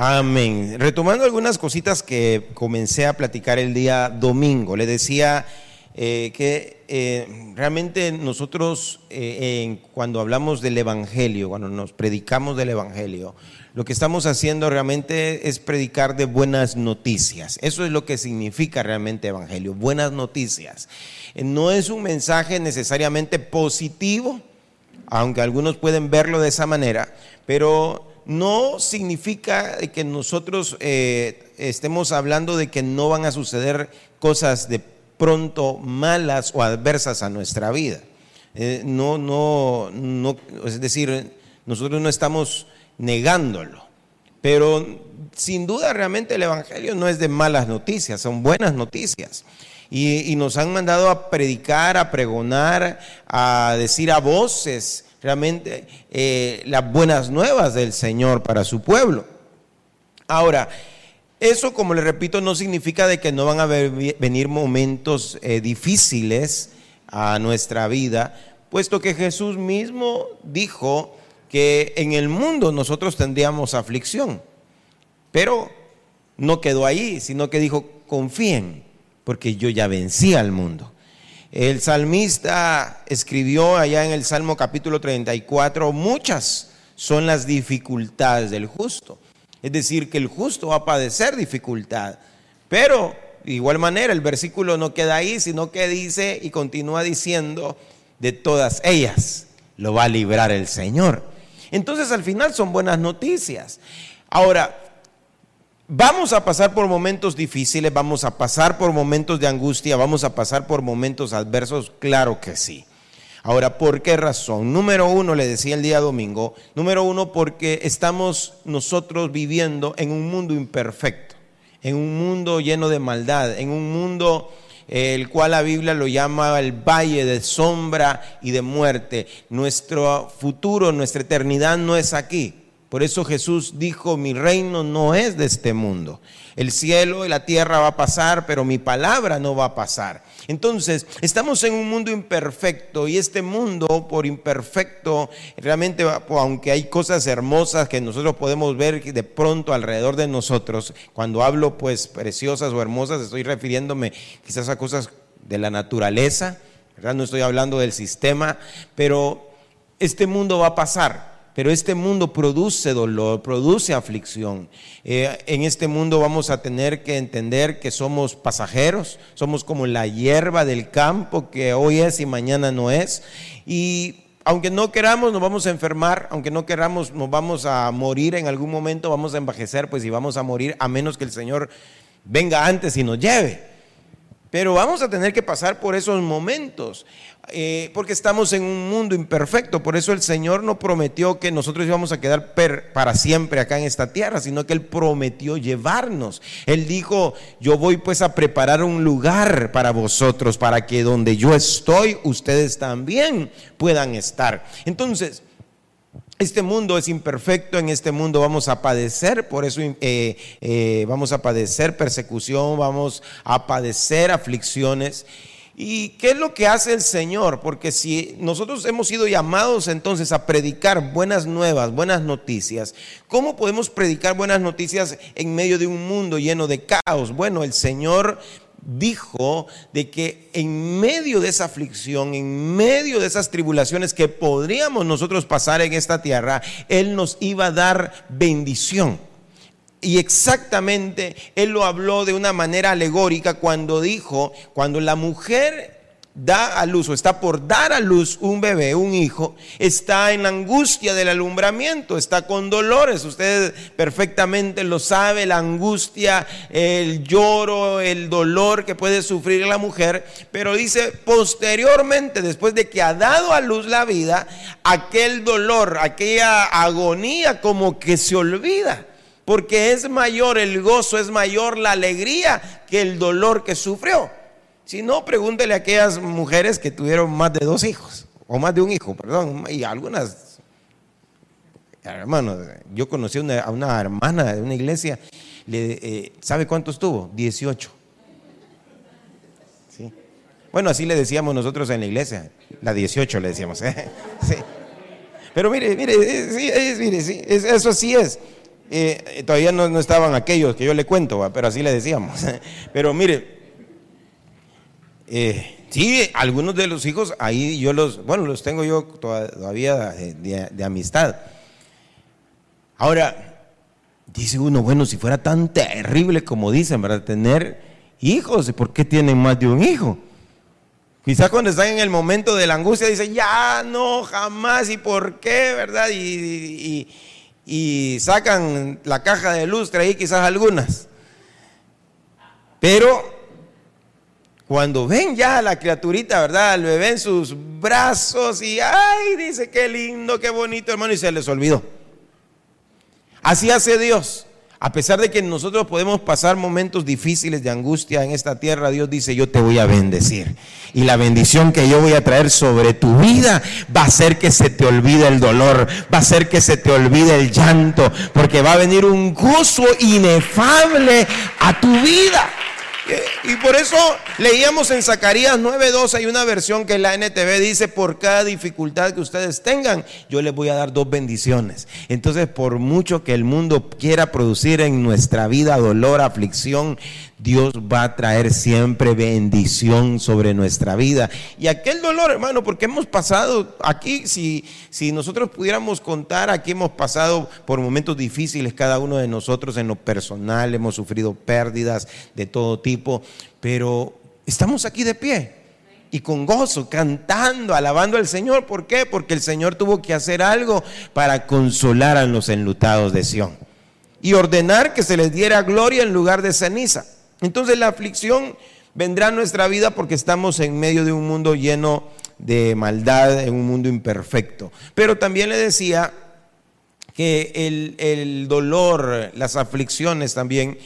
Amén. Retomando algunas cositas que comencé a platicar el día domingo, le decía eh, que eh, realmente nosotros eh, cuando hablamos del Evangelio, cuando nos predicamos del Evangelio, lo que estamos haciendo realmente es predicar de buenas noticias. Eso es lo que significa realmente Evangelio, buenas noticias. no es un mensaje necesariamente positivo, aunque algunos pueden verlo de esa manera, pero no significa que nosotros eh, estemos hablando de que no van a suceder cosas de pronto malas o adversas a nuestra vida. Eh, no, no, no, es decir, nosotros no estamos negándolo, pero sin duda realmente el Evangelio no es de malas noticias, son buenas noticias. Y, y nos han mandado a predicar, a pregonar, a decir a voces realmente eh, las buenas nuevas del Señor para su pueblo. Ahora, eso, como le repito, no significa de que no van a venir momentos eh, difíciles a nuestra vida, puesto que Jesús mismo dijo que en el mundo nosotros tendríamos aflicción. Pero no quedó ahí, sino que dijo, confíen, porque yo ya vencí al mundo. El salmista escribió allá en el Salmo capítulo 34, muchas son las dificultades del justo. Es decir, que el justo va a padecer dificultad. Pero, de igual manera, el versículo no queda ahí, sino que dice y continúa diciendo, de todas ellas lo va a librar el Señor. Entonces, al final son buenas noticias. Ahora, Vamos a pasar por momentos difíciles, vamos a pasar por momentos de angustia, vamos a pasar por momentos adversos, claro que sí. Ahora, ¿por qué razón? Número uno, le decía el día domingo, número uno porque estamos nosotros viviendo en un mundo imperfecto, en un mundo lleno de maldad, en un mundo eh, el cual la Biblia lo llama el valle de sombra y de muerte. Nuestro futuro, nuestra eternidad no es aquí. Por eso Jesús dijo, mi reino no es de este mundo. El cielo y la tierra va a pasar, pero mi palabra no va a pasar. Entonces, estamos en un mundo imperfecto y este mundo, por imperfecto, realmente, aunque hay cosas hermosas que nosotros podemos ver de pronto alrededor de nosotros, cuando hablo pues preciosas o hermosas, estoy refiriéndome quizás a cosas de la naturaleza, ¿verdad? No estoy hablando del sistema, pero este mundo va a pasar pero este mundo produce dolor, produce aflicción. Eh, en este mundo vamos a tener que entender que somos pasajeros, somos como la hierba del campo que hoy es y mañana no es. Y aunque no queramos, nos vamos a enfermar, aunque no queramos, nos vamos a morir en algún momento, vamos a envejecer, pues y vamos a morir a menos que el Señor venga antes y nos lleve. Pero vamos a tener que pasar por esos momentos, eh, porque estamos en un mundo imperfecto. Por eso el Señor no prometió que nosotros íbamos a quedar para siempre acá en esta tierra, sino que Él prometió llevarnos. Él dijo, yo voy pues a preparar un lugar para vosotros, para que donde yo estoy, ustedes también puedan estar. Entonces, este mundo es imperfecto, en este mundo vamos a padecer, por eso eh, eh, vamos a padecer persecución, vamos a padecer aflicciones. ¿Y qué es lo que hace el Señor? Porque si nosotros hemos sido llamados entonces a predicar buenas nuevas, buenas noticias, ¿cómo podemos predicar buenas noticias en medio de un mundo lleno de caos? Bueno, el Señor dijo de que en medio de esa aflicción, en medio de esas tribulaciones que podríamos nosotros pasar en esta tierra, Él nos iba a dar bendición. Y exactamente Él lo habló de una manera alegórica cuando dijo, cuando la mujer da a luz o está por dar a luz un bebé, un hijo, está en la angustia del alumbramiento, está con dolores. Usted perfectamente lo sabe, la angustia, el lloro, el dolor que puede sufrir la mujer. Pero dice, posteriormente, después de que ha dado a luz la vida, aquel dolor, aquella agonía como que se olvida porque es mayor el gozo, es mayor la alegría que el dolor que sufrió. Si no, pregúntele a aquellas mujeres que tuvieron más de dos hijos, o más de un hijo, perdón, y algunas, hermanos, yo conocí a una hermana de una iglesia, eh, ¿sabe cuántos tuvo? 18. ¿Sí? Bueno, así le decíamos nosotros en la iglesia, la 18 le decíamos. ¿eh? Sí. Pero mire, mire, sí, mire, sí, eso sí es. Eh, todavía no, estaban aquellos que yo le cuento, pero así le decíamos. Pero mire, eh, sí, algunos de los hijos ahí yo los, bueno, los tengo yo todavía de, amistad. Ahora, dice uno, bueno, si fuera tan terrible como dicen, ¿verdad? Tener hijos, ¿por qué tienen más de un hijo? Quizás cuando están en el momento de la angustia dicen, ya no, jamás, ¿y por qué? ¿Verdad? Y, sacan la caja de lustre ahí quizás algunas. Pero cuando ven ya a la criaturita, ¿verdad? Lo ven en sus brazos y, ay, dice, qué lindo, qué bonito, hermano, y se les olvidó. Así hace Dios. A pesar de que nosotros podemos pasar momentos difíciles de angustia en esta tierra, Dios dice, yo te voy a bendecir. Y la bendición que yo voy a traer sobre tu vida va a hacer que se te olvide el dolor, va a hacer que se te olvide el llanto, porque va a venir un gozo inefable a tu vida. Y por eso leíamos en Zacarías 9:2, hay una versión que la NTV dice, por cada dificultad que ustedes tengan, yo les voy a dar dos bendiciones. Entonces, por mucho que el mundo quiera producir en nuestra vida dolor, aflicción, Dios va a traer siempre bendición sobre nuestra vida. Y aquel dolor, hermano, porque hemos pasado aquí, si, si nosotros pudiéramos contar, aquí hemos pasado por momentos difíciles cada uno de nosotros en lo personal, hemos sufrido pérdidas de todo tipo, pero estamos aquí de pie y con gozo, cantando, alabando al Señor. ¿Por qué? Porque el Señor tuvo que hacer algo para consolar a los enlutados de Sión y ordenar que se les diera gloria en lugar de ceniza. Entonces la aflicción vendrá a nuestra vida porque estamos en medio de un mundo lleno de maldad, en un mundo imperfecto. Pero también le decía que el, dolor, las aflicciones también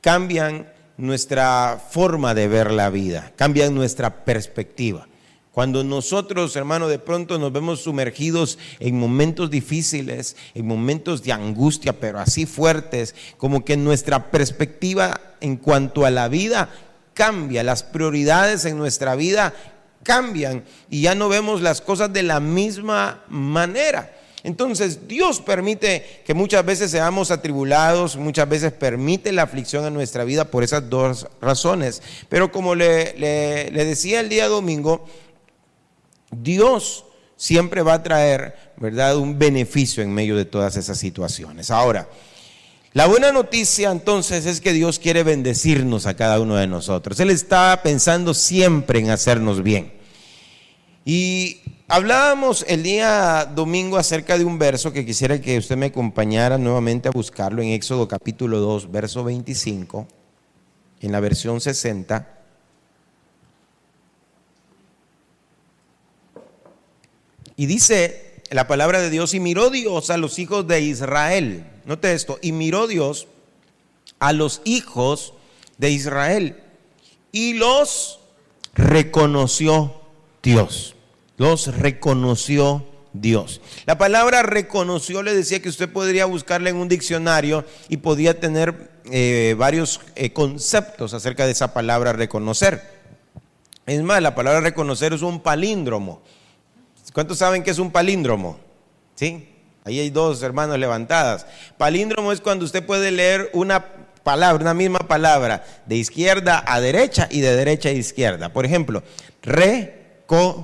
cambian nuestra forma de ver la vida, cambian nuestra perspectiva. Cuando nosotros, hermano, de pronto nos vemos sumergidos en momentos difíciles, en momentos de angustia, pero así fuertes, como que nuestra perspectiva en cuanto a la vida cambia, las prioridades en nuestra vida cambian y ya no vemos las cosas de la misma manera. Entonces Dios permite que muchas veces seamos atribulados, muchas veces permite la aflicción en nuestra vida por esas dos razones. Pero como le, le decía el día domingo, Dios siempre va a traer, ¿verdad?, un beneficio en medio de todas esas situaciones. Ahora, la buena noticia entonces es que Dios quiere bendecirnos a cada uno de nosotros. Él está pensando siempre en hacernos bien. Y hablábamos el día domingo acerca de un verso que quisiera que usted me acompañara nuevamente a buscarlo en Éxodo capítulo 2, verso 25, en la versión 60. Y dice la palabra de Dios, y miró Dios a los hijos de Israel. Note esto, y miró Dios a los hijos de Israel y los reconoció Dios. Los reconoció Dios. La palabra reconoció le decía que usted podría buscarla en un diccionario y podía tener eh, varios eh, conceptos acerca de esa palabra reconocer. Es más, la palabra reconocer es un palíndromo. ¿Cuántos saben que es un palíndromo? ¿Sí? Ahí hay dos hermanos levantadas. Palíndromo es cuando usted puede leer una palabra, una misma palabra, de izquierda a derecha y de derecha a izquierda. Por ejemplo, reconocer.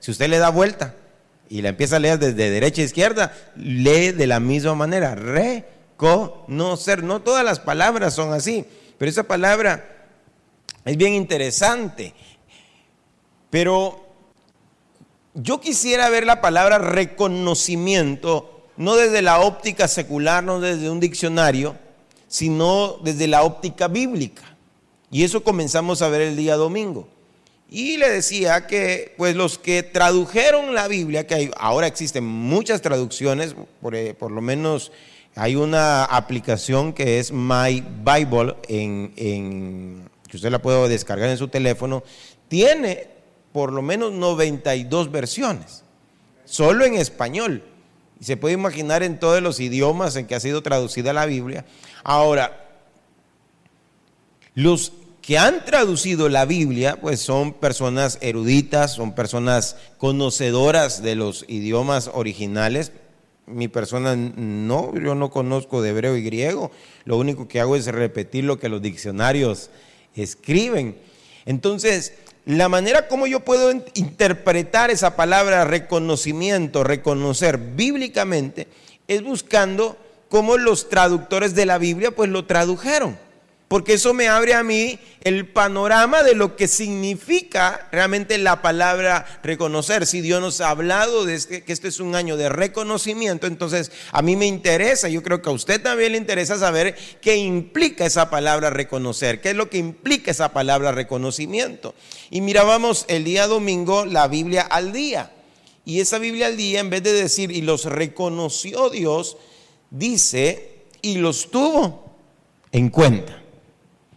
Si usted le da vuelta y la empieza a leer desde derecha a izquierda, lee de la misma manera. Reconocer. No todas las palabras son así, pero esa palabra es bien interesante. Pero yo quisiera ver la palabra reconocimiento no desde la óptica secular, no desde un diccionario, sino desde la óptica bíblica. Y eso comenzamos a ver el día domingo. Y le decía que pues los que tradujeron la Biblia, que ahora existen muchas traducciones, por, eh, por lo menos Hay una aplicación que es My Bible, en, que usted la puede descargar en su teléfono. Tiene por lo menos 92 versiones, solo en español. Y se puede imaginar en todos los idiomas en que ha sido traducida la Biblia. Ahora, los que han traducido la Biblia, pues son personas eruditas, son personas conocedoras de los idiomas originales, mi persona no, yo no conozco de hebreo y griego, lo único que hago es repetir lo que los diccionarios escriben. Entonces, la manera como yo puedo interpretar esa palabra reconocimiento, reconocer bíblicamente, es buscando cómo los traductores de la Biblia pues lo tradujeron porque eso me abre a mí el panorama de lo que significa realmente la palabra reconocer. Si Dios nos ha hablado de este, que este es un año de reconocimiento, entonces a mí me interesa, yo creo que a usted también le interesa saber qué implica esa palabra reconocer, qué es lo que implica esa palabra reconocimiento. Y mirábamos el día domingo la Biblia al día. Y esa Biblia al día, en vez de decir, y los reconoció Dios, dice, y los tuvo en cuenta.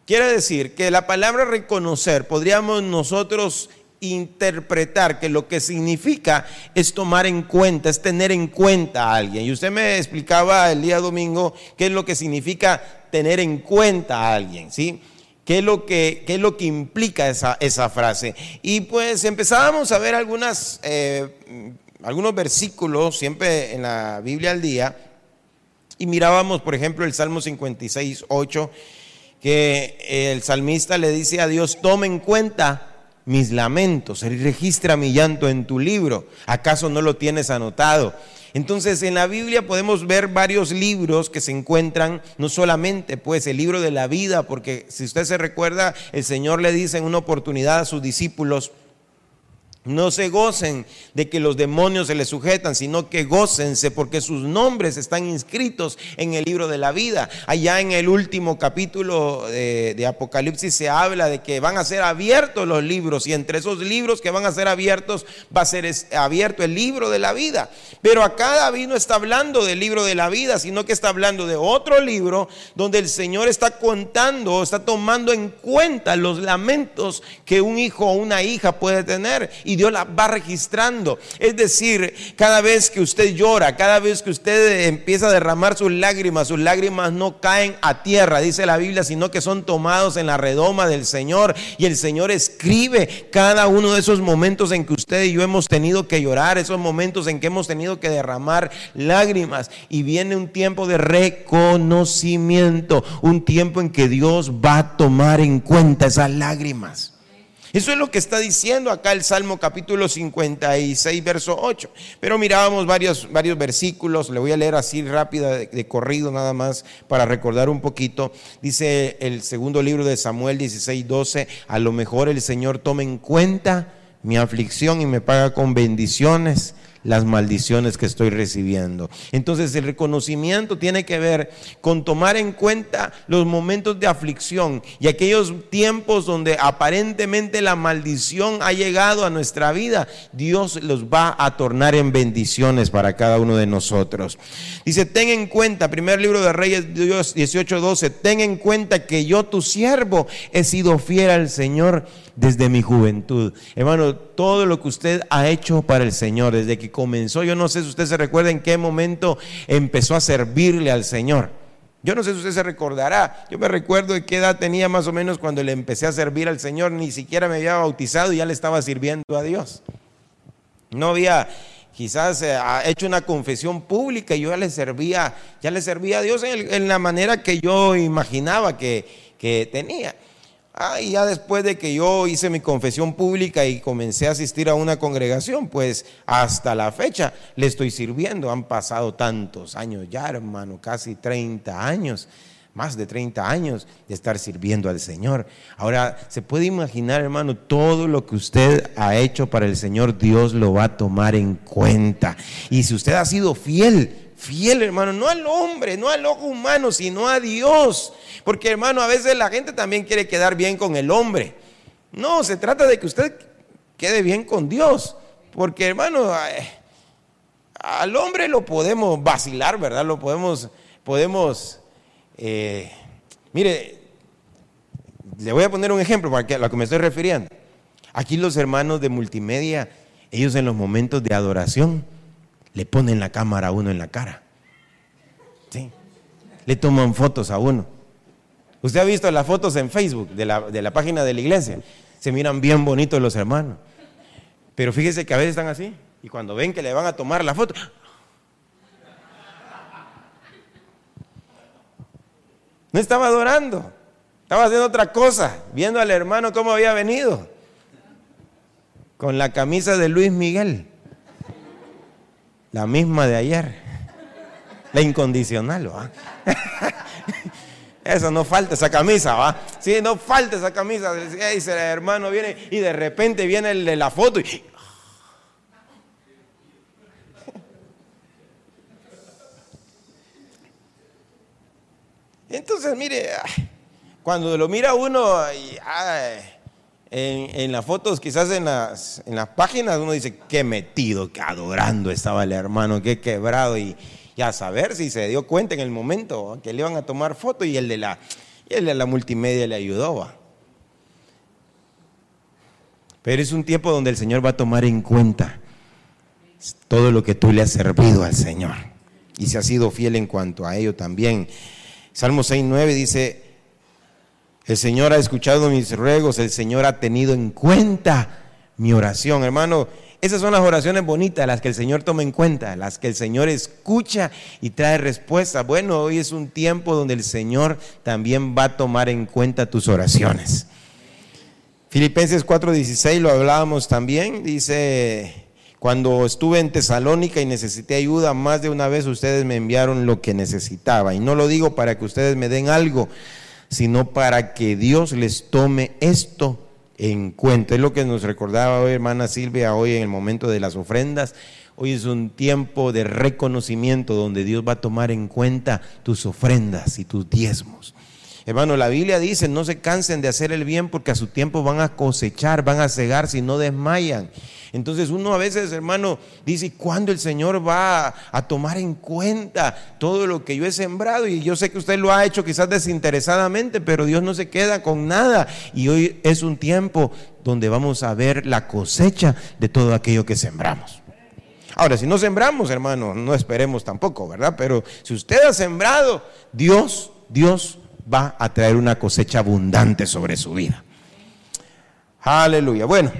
Quiere decir que la palabra reconocer podríamos nosotros interpretar que lo que significa es tomar en cuenta, es tener en cuenta a alguien. Y usted me explicaba el día domingo qué es lo que significa tener en cuenta a alguien, ¿sí? ¿Qué es lo que, es lo que implica esa, esa, frase? Y pues empezábamos a ver algunas, eh, algunos versículos siempre en la Biblia al día y mirábamos, por ejemplo, el Salmo 56, 8 que el salmista le dice a Dios, toma en cuenta mis lamentos, registra mi llanto en tu libro, ¿acaso no lo tienes anotado? Entonces en la Biblia podemos ver varios libros que se encuentran, no solamente pues el libro de la vida, porque si usted se recuerda, el Señor le dice en una oportunidad a sus discípulos, no se gocen de que los demonios se les sujetan, sino que gócense porque sus nombres están inscritos en el libro de la vida. Allá en el último capítulo de, Apocalipsis se habla de que van a ser abiertos los libros y entre esos libros que van a ser abiertos va a ser abierto el libro de la vida. Pero acá David no está hablando del libro de la vida, sino que está hablando de otro libro donde el Señor está contando, está tomando en cuenta los lamentos que un hijo o una hija puede tener. Dios la va registrando. Es decir, cada vez que usted llora, cada vez que usted empieza a derramar sus lágrimas, sus lágrimas no caen a tierra, dice la Biblia, sino que son tomados en la redoma del Señor. Y el Señor escribe cada uno de esos momentos en que usted y yo hemos tenido que llorar, esos momentos en que hemos tenido que derramar lágrimas. Y viene un tiempo de reconocimiento, un tiempo en que Dios va a tomar en cuenta esas lágrimas. Eso es lo que está diciendo acá el Salmo capítulo 56, verso 8. Pero mirábamos varios, varios versículos, le voy a leer así rápida de, corrido nada más para recordar un poquito. Dice el segundo libro de Samuel 16, 12, a lo mejor el Señor tome en cuenta mi aflicción y me paga con bendiciones las maldiciones que estoy recibiendo. Entonces el reconocimiento tiene que ver con tomar en cuenta los momentos de aflicción y aquellos tiempos donde aparentemente la maldición ha llegado a nuestra vida. Dios los va a tornar en bendiciones para cada uno de nosotros. Dice, ten en cuenta, primer libro de Reyes Dios 18:12, ten en cuenta que yo tu siervo he sido fiel al Señor desde mi juventud. Hermano, todo lo que usted ha hecho para el Señor desde que comenzó, yo no sé si usted se recuerda en qué momento empezó a servirle al Señor. Yo no sé si usted se recordará. Yo me recuerdo de qué edad tenía más o menos cuando le empecé a servir al Señor. Ni siquiera me había bautizado y ya le estaba sirviendo a Dios. No había quizás eh, hecho una confesión pública y yo ya le servía, ya le servía a Dios en, la manera que yo imaginaba que, que tenía. Ah, y ya después de que yo hice mi confesión pública y comencé a asistir a una congregación, pues hasta la fecha le estoy sirviendo. Han pasado tantos años ya, hermano, casi 30 años, más de 30 años de estar sirviendo al Señor. Ahora, se puede imaginar, hermano, todo lo que usted ha hecho para el Señor, Dios lo va a tomar en cuenta. Y si usted ha sido fiel, fiel, hermano, no al hombre, no al ojo humano, sino a Dios. Porque, hermano, a veces la gente también quiere quedar bien con el hombre. No, se trata de que usted quede bien con Dios. Porque, hermano, al hombre lo podemos vacilar, ¿verdad? Lo podemos podemos, eh, mire, le voy a poner un ejemplo para a lo que me estoy refiriendo. Aquí los hermanos de multimedia, ellos en los momentos de adoración, le ponen la cámara a uno en la cara. ¿Sí? Le toman fotos a uno. Usted ha visto las fotos en Facebook de la, de la página de la iglesia. Se miran bien bonitos los hermanos. Pero fíjese que a veces están así. Y cuando ven que le van a tomar la foto, no estaba adorando, estaba haciendo otra cosa, viendo al hermano cómo había venido, con la camisa de Luis Miguel, la misma de ayer, la incondicional, ¿va? Eso no falta esa camisa, ¿va? Sí, no falta esa camisa. Dice el hermano viene y de repente viene el de la foto y Entonces, mire, cuando lo mira uno en, las fotos, quizás en las, en las páginas, uno dice, qué metido, qué adorando estaba el hermano, qué quebrado. Y, a saber si se dio cuenta en el momento que le iban a tomar foto y el de la, el de la multimedia le ayudó. Pero es un tiempo donde el Señor va a tomar en cuenta todo lo que tú le has servido al Señor. Y si has sido fiel en cuanto a ello también. Salmo 6.9 dice, el Señor ha escuchado mis ruegos, el Señor ha tenido en cuenta mi oración. Hermano, esas son las oraciones bonitas, las que el Señor toma en cuenta, las que el Señor escucha y trae respuesta. Bueno, hoy es un tiempo donde el Señor también va a tomar en cuenta tus oraciones. Filipenses 4:16 lo hablábamos también, dice, cuando estuve en Tesalónica y necesité ayuda, más de una vez ustedes me enviaron lo que necesitaba. Y no lo digo para que ustedes me den algo, sino para que Dios les tome esto en cuenta. Es lo que nos recordaba hoy hermana Silvia, hoy en el momento de las ofrendas. Hoy es un tiempo de reconocimiento donde Dios va a tomar en cuenta tus ofrendas y tus diezmos. Hermano, la Biblia dice, no se cansen de hacer el bien porque a su tiempo van a cosechar, van a cegar si no desmayan. Entonces uno a veces, hermano, dice, ¿cuándo el Señor va a, tomar en cuenta todo lo que yo he sembrado? Y yo sé que usted lo ha hecho quizás desinteresadamente, pero Dios no se queda con nada. Y hoy es un tiempo donde vamos a ver la cosecha de todo aquello que sembramos. Ahora, si no sembramos, hermano, no esperemos tampoco, ¿verdad? Pero si usted ha sembrado, Dios, Dios va a traer una cosecha abundante sobre su vida. Aleluya. Bueno,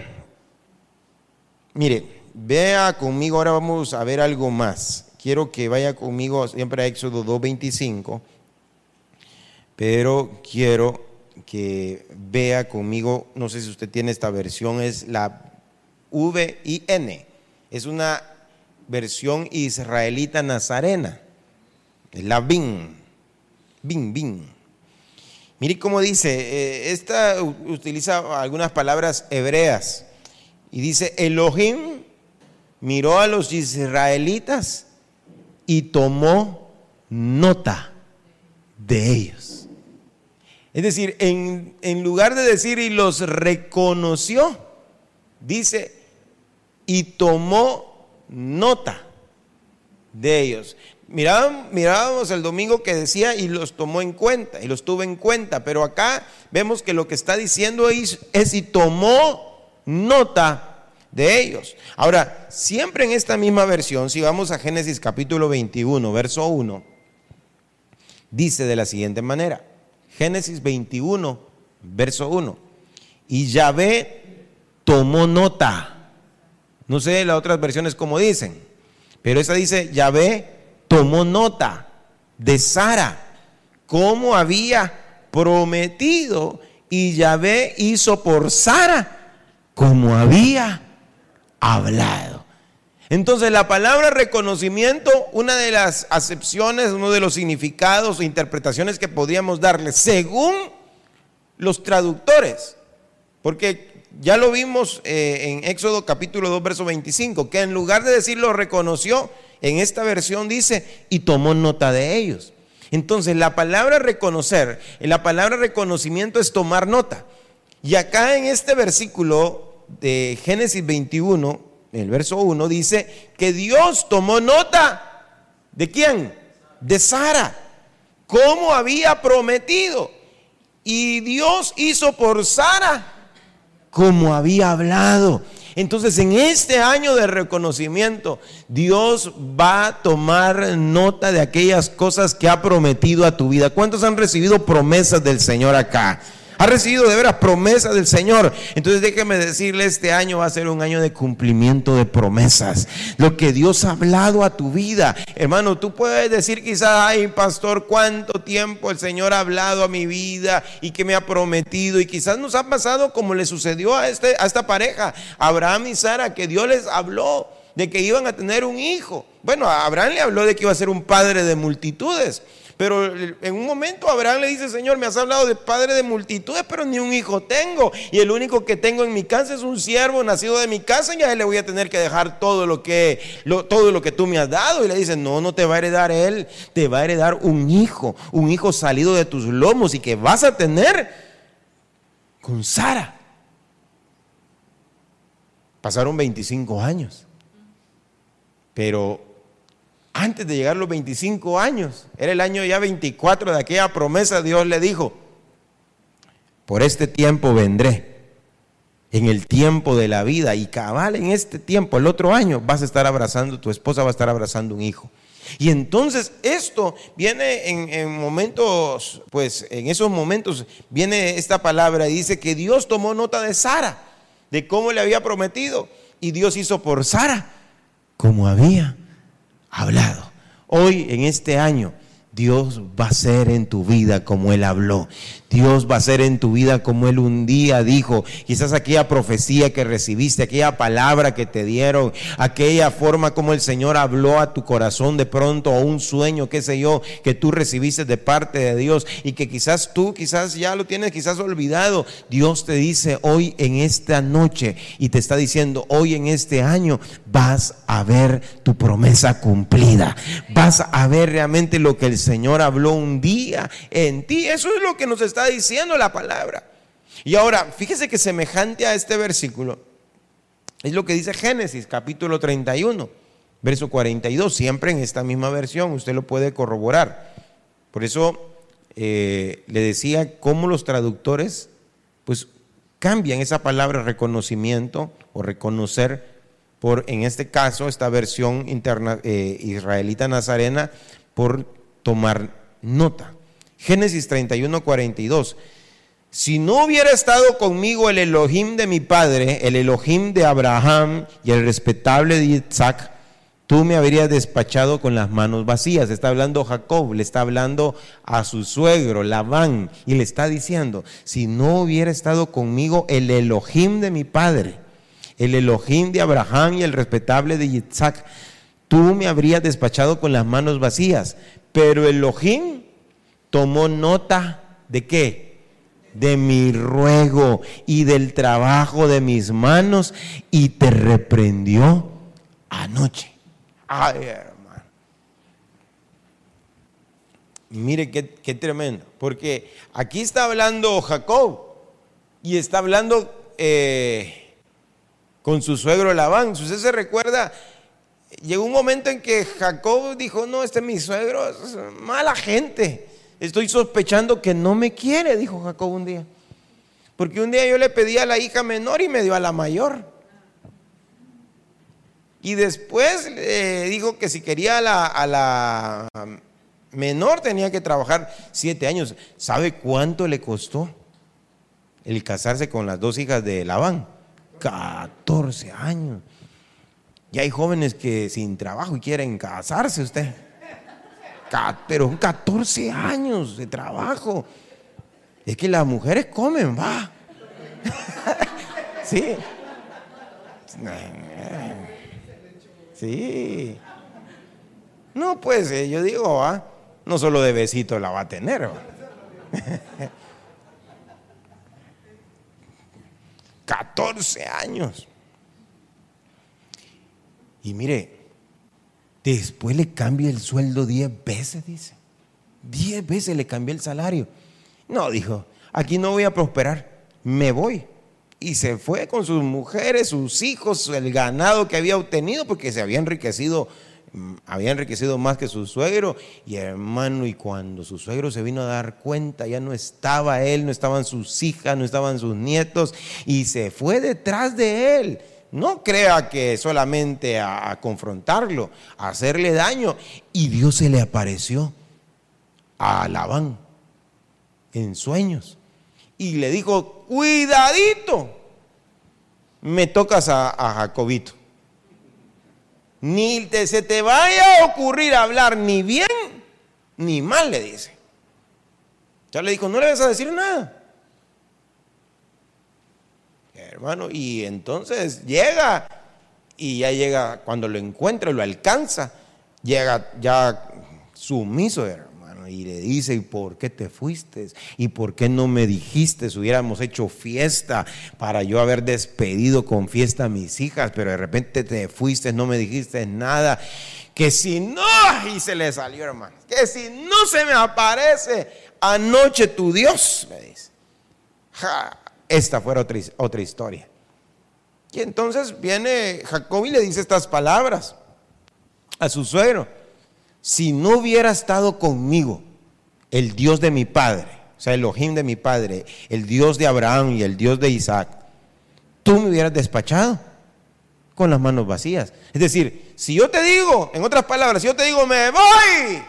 mire, vea conmigo, ahora vamos a ver algo más. Quiero que vaya conmigo siempre a Éxodo 2.25, pero quiero que vea conmigo, no sé si usted tiene esta versión, es la V-I-N, es una versión israelita nazarena, es la BIN, BIN, BIN. Mire cómo dice, eh, esta utiliza algunas palabras hebreas y dice, Elohim miró a los israelitas y tomó nota de ellos. Es decir, en, en lugar de decir y los reconoció, dice y tomó nota de ellos. Mirábamos, el domingo que decía y los tomó en cuenta, y los tuvo en cuenta, pero acá vemos que lo que está diciendo es, es y tomó nota de ellos. Ahora, siempre en esta misma versión, si vamos a Génesis capítulo 21, verso 1, dice de la siguiente manera, Génesis 21, verso 1, y Yahvé tomó nota. No sé las otras versiones como dicen, pero esa dice, Yahvé tomó nota de Sara, cómo había prometido y Yahvé hizo por Sara como había hablado. Entonces la palabra reconocimiento, una de las acepciones, uno de los significados o interpretaciones que podríamos darle según los traductores, porque ya lo vimos eh, en Éxodo capítulo 2, verso 25, que en lugar de decir lo reconoció, en esta versión dice, y tomó nota de ellos. Entonces, la palabra reconocer, la palabra reconocimiento es tomar nota. Y acá en este versículo de Génesis 21, el verso 1, dice que Dios tomó nota. ¿De quién? De Sara. como había prometido. Y Dios hizo por Sara como había hablado. Entonces, en este año de reconocimiento, Dios va a tomar nota de aquellas cosas que ha prometido a tu vida. ¿Cuántos han recibido promesas del Señor acá? Ha recibido de veras promesas del Señor. Entonces déjeme decirle, este año va a ser un año de cumplimiento de promesas. Lo que Dios ha hablado a tu vida. Hermano, tú puedes decir quizás, ay pastor, cuánto tiempo el Señor ha hablado a mi vida y que me ha prometido. Y quizás nos ha pasado como le sucedió a, este, a esta pareja, Abraham y Sara, que Dios les habló de que iban a tener un hijo. Bueno, Abraham le habló de que iba a ser un padre de multitudes. Pero en un momento Abraham le dice, Señor, me has hablado de padre de multitudes, pero ni un hijo tengo. Y el único que tengo en mi casa es un siervo nacido de mi casa y a él le voy a tener que dejar todo lo que, todo lo que tú me has dado. Y le dice, no, no te va a heredar él, te va a heredar un hijo, un hijo salido de tus lomos y que vas a tener con Sara. Pasaron 25 años. Pero antes de llegar los 25 años, era el año ya 24 de aquella promesa, Dios le dijo, por este tiempo vendré, en el tiempo de la vida, y cabal en este tiempo, el otro año, vas a estar abrazando, tu esposa va a estar abrazando un hijo. Y entonces esto viene en, en, momentos, pues en esos momentos viene esta palabra y dice que Dios tomó nota de Sara, de cómo le había prometido, y Dios hizo por Sara como había hablado. Hoy, en este año, Dios va a ser en tu vida como Él habló. Dios va a ser en tu vida como Él un día dijo. Quizás aquella profecía que recibiste, aquella palabra que te dieron, aquella forma como el Señor habló a tu corazón de pronto, o un sueño, qué sé yo, que tú recibiste de parte de Dios y que quizás tú, quizás ya lo tienes, quizás olvidado. Dios te dice hoy en esta noche y te está diciendo hoy en este año vas a ver tu promesa cumplida. Vas a ver realmente lo que el Señor habló un día en ti. Eso es lo que nos está diciendo la palabra. Y ahora, fíjese que semejante a este versículo es lo que dice Génesis capítulo 31, verso 42, siempre en esta misma versión, usted lo puede corroborar. Por eso eh, le decía cómo los traductores pues cambian esa palabra reconocimiento o reconocer por, en este caso, esta versión interna, eh, israelita nazarena, por tomar nota. Génesis 31, 42. Si no hubiera estado conmigo el Elohim de mi padre, el Elohim de Abraham y el respetable de Isaac, tú me habrías despachado con las manos vacías. Está hablando Jacob, le está hablando a su suegro, Labán, y le está diciendo, si no hubiera estado conmigo el Elohim de mi padre, el Elohim de Abraham y el respetable de Isaac, tú me habrías despachado con las manos vacías. Pero Elohim tomó nota de qué? De mi ruego y del trabajo de mis manos y te reprendió anoche. Ay, hermano. Mire qué, tremendo. Porque aquí está hablando Jacob y está hablando eh, con su suegro Labán. Usted se recuerda llegó un momento en que Jacob dijo, no, este es mi suegro, es mala gente. Estoy sospechando que no me quiere, dijo Jacob un día. Porque un día yo le pedí a la hija menor y me dio a la mayor. Y después le dijo que si quería a la, a la menor tenía que trabajar siete años. ¿Sabe cuánto le costó el casarse con las dos hijas de Labán? 14 años. Y hay jóvenes que sin trabajo y quieren casarse usted pero son 14 años de trabajo. Es que las mujeres comen, va. sí. Sí. No, pues eh, yo digo, ¿va? no solo de besito la va a tener. 14 años. Y mire, Después le cambia el sueldo 10 veces, dice. 10 veces le cambió el salario. No, dijo, aquí no voy a prosperar, me voy. Y se fue con sus mujeres, sus hijos, el ganado que había obtenido, porque se había enriquecido mm, había enriquecido más que su suegro. Y hermano, y cuando su suegro se vino a dar cuenta, ya no estaba él, no estaban sus hijas, no estaban sus nietos, y se fue detrás de él. No crea que solamente a, confrontarlo, a hacerle daño. Y Dios se le apareció a Labán en sueños. Y le dijo, cuidadito, me tocas a, a Jacobito. Ni te, se te vaya a ocurrir hablar ni bien ni mal, le dice. Ya le dijo, no le vas a decir nada Y entonces llega y ya llega, cuando lo encuentra, lo alcanza, llega ya sumiso, hermano, y le dice, ¿y por qué te fuiste? ¿Y por qué no me dijiste? Si hubiéramos hecho fiesta para yo haber despedido con fiesta a mis hijas, pero de repente te fuiste, no me dijiste nada. Que si no, y se le salió, hermano, que si no se me aparece anoche tu Dios, me dice. Ja, esta fuera otra, otra historia. Y entonces viene Jacob y le dice estas palabras a su suegro. Si no hubiera estado conmigo el Dios de mi padre, o sea, el Elohim de mi padre, el Dios de Abraham y el Dios de Isaac, tú me hubieras despachado con las manos vacías. Es decir, si yo te digo, en otras palabras, si yo te digo, me voy,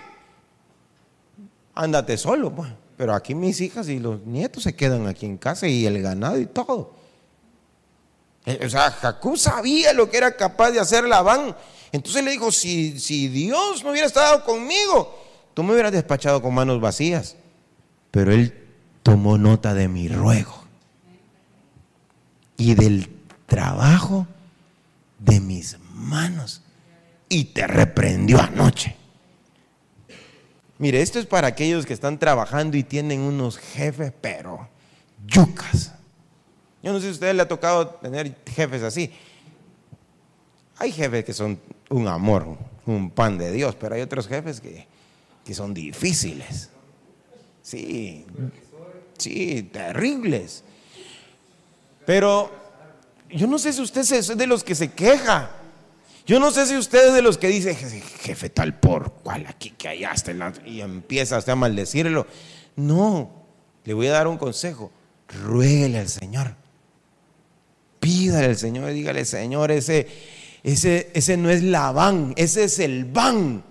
ándate solo, pues. Pero aquí mis hijas y los nietos se quedan aquí en casa y el ganado y todo. Eh, o sea, Jacob sabía lo que era capaz de hacer Labán. Entonces le dijo, si, si Dios no hubiera estado conmigo, tú me hubieras despachado con manos vacías. Pero él tomó nota de mi ruego y del trabajo de mis manos y te reprendió anoche. Mire, esto es para aquellos que están trabajando y tienen unos jefes, pero yucas. Yo no sé si a le ha tocado tener jefes así. Hay jefes que son un amor, un pan de Dios, pero hay otros jefes que, que son difíciles. Sí, sí, terribles. Pero yo no sé si usted es de los que se queja. Yo no sé si ustedes de los que dicen, jefe tal por cual, aquí que allá está, y empieza a maldecirlo. No, le voy a dar un consejo. Ruéguele al Señor. Pídale al Señor dígale, Señor, ese, ese, ese no es Labán, ese es el van.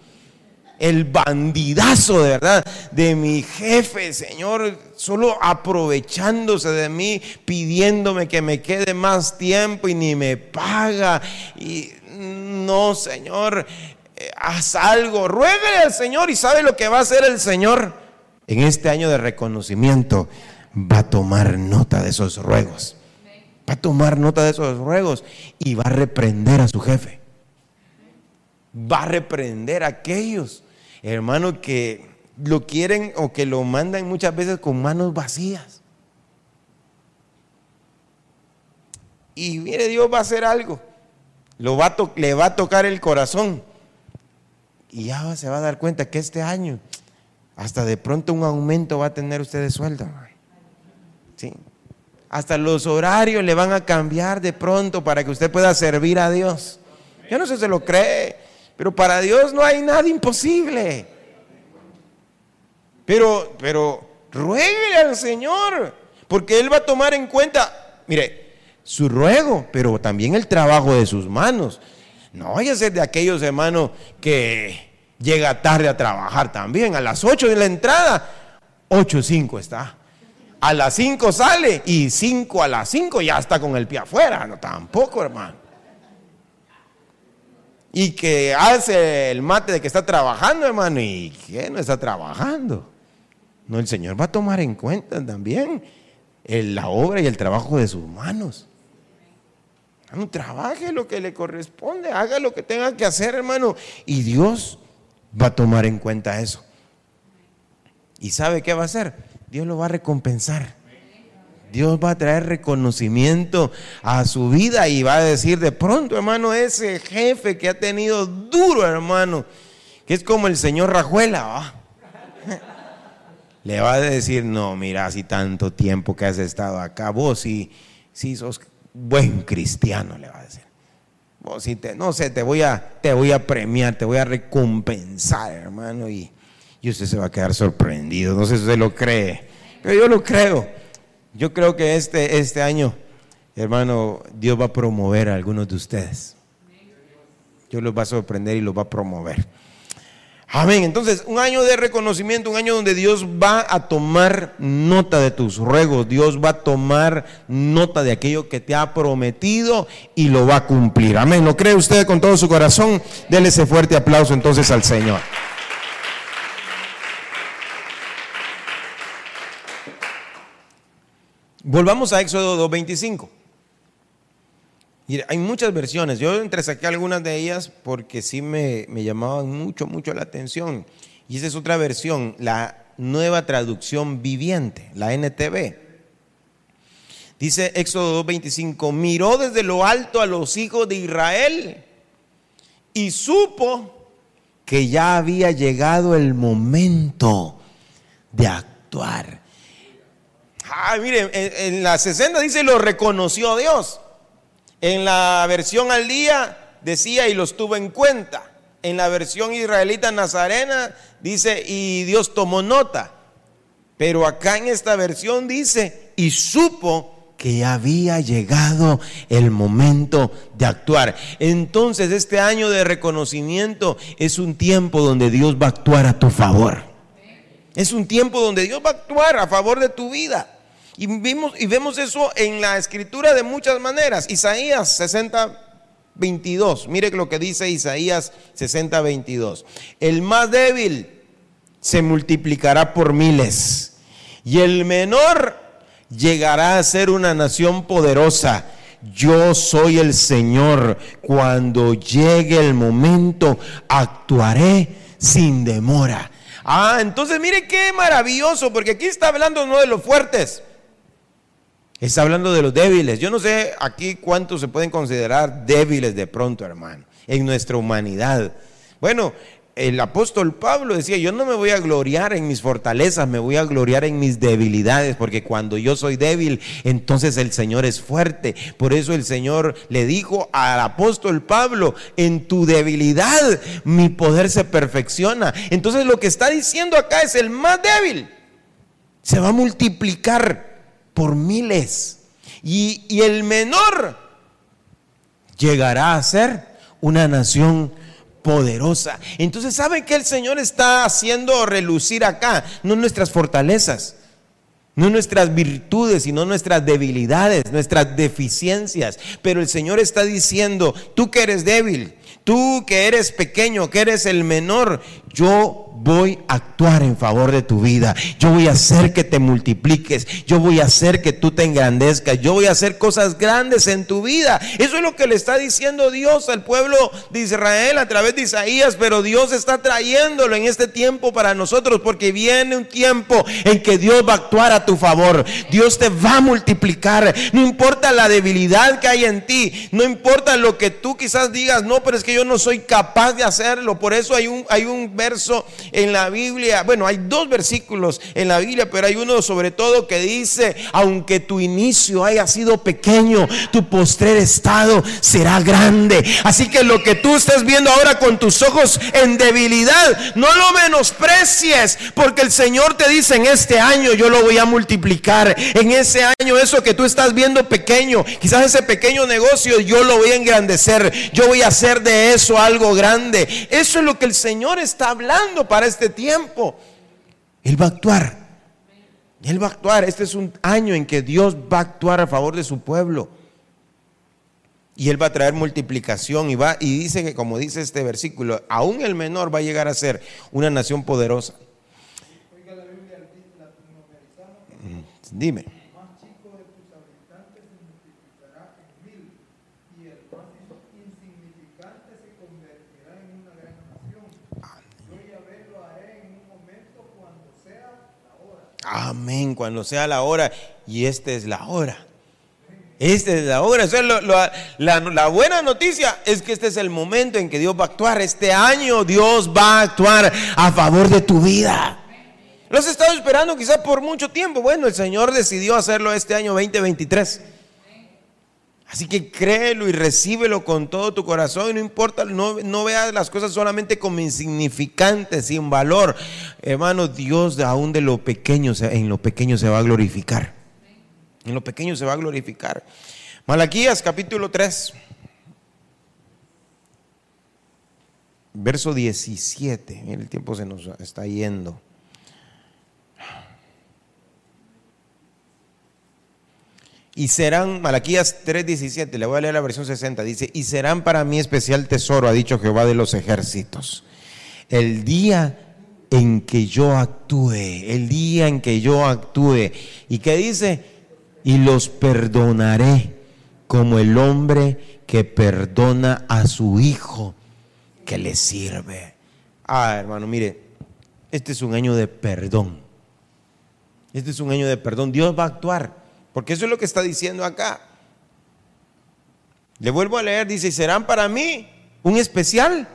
El bandidazo de verdad de mi jefe, Señor, solo aprovechándose de mí, pidiéndome que me quede más tiempo y ni me paga. Y no, Señor, eh, haz algo, ruégale al Señor y sabe lo que va a hacer el Señor en este año de reconocimiento. Va a tomar nota de esos ruegos. Va a tomar nota de esos ruegos y va a reprender a su jefe. Va a reprender a aquellos, hermanos, que lo quieren o que lo mandan muchas veces con manos vacías. Y mire, Dios va a hacer algo va le va a tocar el corazón. Y ya se va a dar cuenta que este año, hasta de pronto un aumento va a tener usted de sueldo. ¿Sí? Hasta los horarios le van a cambiar de pronto para que usted pueda servir a Dios. Yo no sé si se lo cree, pero para Dios no hay nada imposible. Pero, pero, ruegue al Señor, porque Él va a tomar en cuenta, mire, su ruego, pero también el trabajo de sus manos. No vaya a ser de aquellos hermanos que llega tarde a trabajar también. A las 8 de la entrada, 8 5 está. A las 5 sale y 5 a las 5 ya está con el pie afuera. No, tampoco, hermano. Y que hace el mate de que está trabajando, hermano, y que no está trabajando. No, el Señor va a tomar en cuenta también la obra y el trabajo de sus manos. No trabaje lo que le corresponde, haga lo que tenga que hacer, hermano. Y Dios va a tomar en cuenta eso. ¿Y sabe qué va a hacer? Dios lo va a recompensar. Dios va a traer reconocimiento a su vida y va a decir de pronto, hermano, ese jefe que ha tenido duro, hermano, que es como el señor Rajuela, le va a decir, no, mira, si tanto tiempo que has estado acá, vos sí, sí sos buen cristiano, le va a decir. si te, no sé, te voy, a, te voy a premiar, te voy a recompensar, hermano, y, y usted se va a quedar sorprendido. No sé si usted lo cree, pero yo lo creo. Yo creo que este, este año, hermano, Dios va a promover a algunos de ustedes. Dios los va a sorprender y los va a promover. Amén. Entonces, un año de reconocimiento, un año donde Dios va a tomar nota de tus ruegos, Dios va a tomar nota de aquello que te ha prometido y lo va a cumplir. Amén. ¿Lo cree usted con todo su corazón? Dele ese fuerte aplauso entonces al Señor. Volvamos a Éxodo 2.25 hay muchas versiones. Yo entresaqué algunas de ellas porque sí me, me llamaban mucho, mucho la atención. Y esa es otra versión, la nueva traducción viviente, la NTV. Dice Éxodo 2.25, miró desde lo alto a los hijos de Israel y supo que ya había llegado el momento de actuar. Ah, miren, en, en la 60 dice lo reconoció Dios. En la versión al día decía y los tuvo en cuenta. En la versión israelita nazarena dice y Dios tomó nota. Pero acá en esta versión dice y supo que había llegado el momento de actuar. Entonces este año de reconocimiento es un tiempo donde Dios va a actuar a tu favor. Es un tiempo donde Dios va a actuar a favor de tu vida. Y, vimos, y vemos eso en la escritura de muchas maneras. Isaías 60, 22. Mire lo que dice Isaías 60, 22. El más débil se multiplicará por miles y el menor llegará a ser una nación poderosa. Yo soy el Señor. Cuando llegue el momento, actuaré sin demora. Ah, entonces mire qué maravilloso, porque aquí está hablando no de los fuertes, Está hablando de los débiles. Yo no sé aquí cuántos se pueden considerar débiles de pronto, hermano, en nuestra humanidad. Bueno, el apóstol Pablo decía, yo no me voy a gloriar en mis fortalezas, me voy a gloriar en mis debilidades, porque cuando yo soy débil, entonces el Señor es fuerte. Por eso el Señor le dijo al apóstol Pablo, en tu debilidad mi poder se perfecciona. Entonces lo que está diciendo acá es el más débil. Se va a multiplicar por miles. Y, el menor llegará a ser una nación poderosa. Entonces, ¿saben qué el Señor está haciendo relucir acá? No nuestras fortalezas, no nuestras virtudes, sino nuestras debilidades, nuestras deficiencias. Pero el Señor está diciendo, tú que eres débil, tú que eres pequeño, que eres el menor, yo voy a actuar en favor de tu vida. Yo voy a hacer que te multipliques. Yo voy a hacer que tú te engrandezcas. Yo voy a hacer cosas grandes en tu vida. Eso es lo que le está diciendo Dios al pueblo de Israel a través de Isaías. Pero Dios está trayéndolo en este tiempo para nosotros porque viene un tiempo en que Dios va a actuar a tu favor. Dios te va a multiplicar. No importa la debilidad que hay en ti. No importa lo que tú quizás digas. No, pero es que yo no soy capaz de hacerlo. Por eso hay un, hay un en la Biblia, bueno, hay dos versículos en la Biblia, pero hay uno sobre todo que dice, aunque tu inicio haya sido pequeño, tu postrer estado será grande. Así que lo que tú estás viendo ahora con tus ojos en debilidad, no lo menosprecies, porque el Señor te dice en este año yo lo voy a multiplicar. En ese año eso que tú estás viendo pequeño, quizás ese pequeño negocio yo lo voy a engrandecer. Yo voy a hacer de eso algo grande. Eso es lo que el Señor está hablando para este tiempo. Él va a actuar. Él va a actuar. Este es un año en que Dios va a actuar a favor de su pueblo. Y Él va a traer multiplicación y va y dice que como dice este versículo, aún el menor va a llegar a ser una nación poderosa. Dime. Amén, cuando sea la hora. Y esta es la hora. Esta es la hora. la, buena noticia es que este es el momento en que Dios va a actuar. Este año Dios va a actuar a favor de tu vida. Lo has estado esperando quizás por mucho tiempo. Bueno, el Señor decidió hacerlo este año 2023. Así que créelo y recíbelo con todo tu corazón y no importa, no, no veas las cosas solamente como insignificantes, sin valor. Hermano, Dios aún de lo pequeño, en lo pequeño se va a glorificar. En lo pequeño se va a glorificar. Malaquías capítulo 3. Verso 17. el tiempo se nos está yendo. Y serán, Malaquías 3:17, le voy a leer la versión 60, dice, y serán para mí especial tesoro, ha dicho Jehová de los ejércitos. El día en que yo actúe, el día en que yo actúe. ¿Y qué dice? Y los perdonaré como el hombre que perdona a su hijo que le sirve. Ah, hermano, mire, este es un año de perdón. Este es un año de perdón. Dios va a actuar. Porque eso es lo que está diciendo acá. Le vuelvo a leer, dice, y serán para mí un especial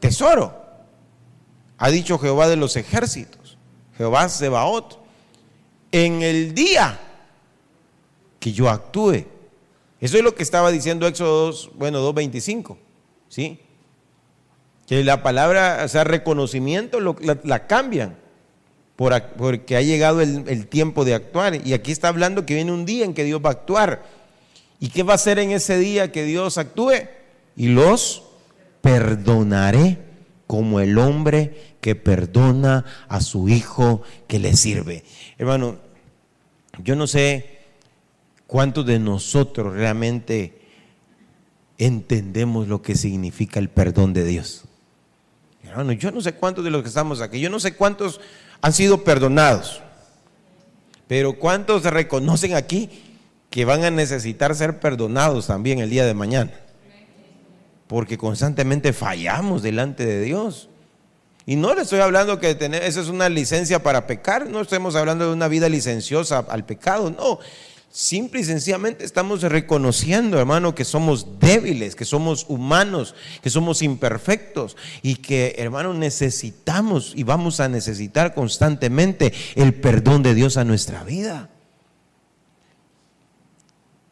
tesoro. Ha dicho Jehová de los ejércitos, Jehová Sebaot, en el día que yo actúe. Eso es lo que estaba diciendo Éxodo 2, bueno, 2.25, ¿sí? Que la palabra, o sea, reconocimiento la cambian porque ha llegado el, tiempo de actuar. Y aquí está hablando que viene un día en que Dios va a actuar. ¿Y qué va a hacer en ese día que Dios actúe? Y los perdonaré como el hombre que perdona a su hijo que le sirve. Hermano, yo no sé cuántos de nosotros realmente entendemos lo que significa el perdón de Dios. Hermano, yo no sé cuántos de los que estamos aquí, yo no sé cuántos han sido perdonados. Pero ¿cuántos reconocen aquí que van a necesitar ser perdonados también el día de mañana? Porque constantemente fallamos delante de Dios. Y no le estoy hablando que tener, esa es una licencia para pecar, no estamos hablando de una vida licenciosa al pecado, no. Simple y sencillamente estamos reconociendo, hermano, que somos débiles, que somos humanos, que somos imperfectos y que, hermano, necesitamos y vamos a necesitar constantemente el perdón de Dios a nuestra vida.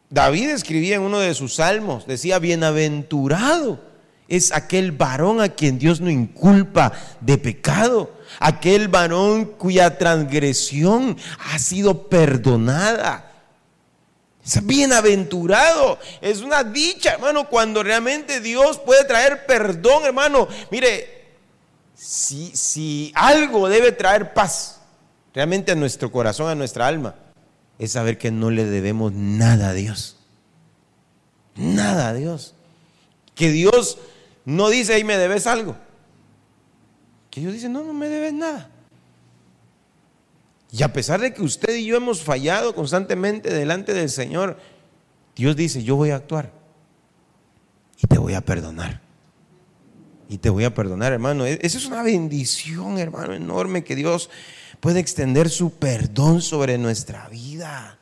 David escribía en uno de sus salmos, decía, bienaventurado es aquel varón a quien Dios no inculpa de pecado, aquel varón cuya transgresión ha sido perdonada es bienaventurado. Es una dicha, hermano, cuando realmente Dios puede traer perdón, hermano. Mire, si, si algo debe traer paz realmente a nuestro corazón, a nuestra alma, es saber que no le debemos nada a Dios. Nada a Dios. Que Dios no dice, ahí me debes algo. Que Dios dice, no, no me debes nada. Y a pesar de que usted y yo hemos fallado constantemente delante del Señor, Dios dice, yo voy a actuar y te voy a perdonar. Y te voy a perdonar, hermano. E-, esa es una bendición, hermano, enorme que Dios puede extender su perdón sobre nuestra vida.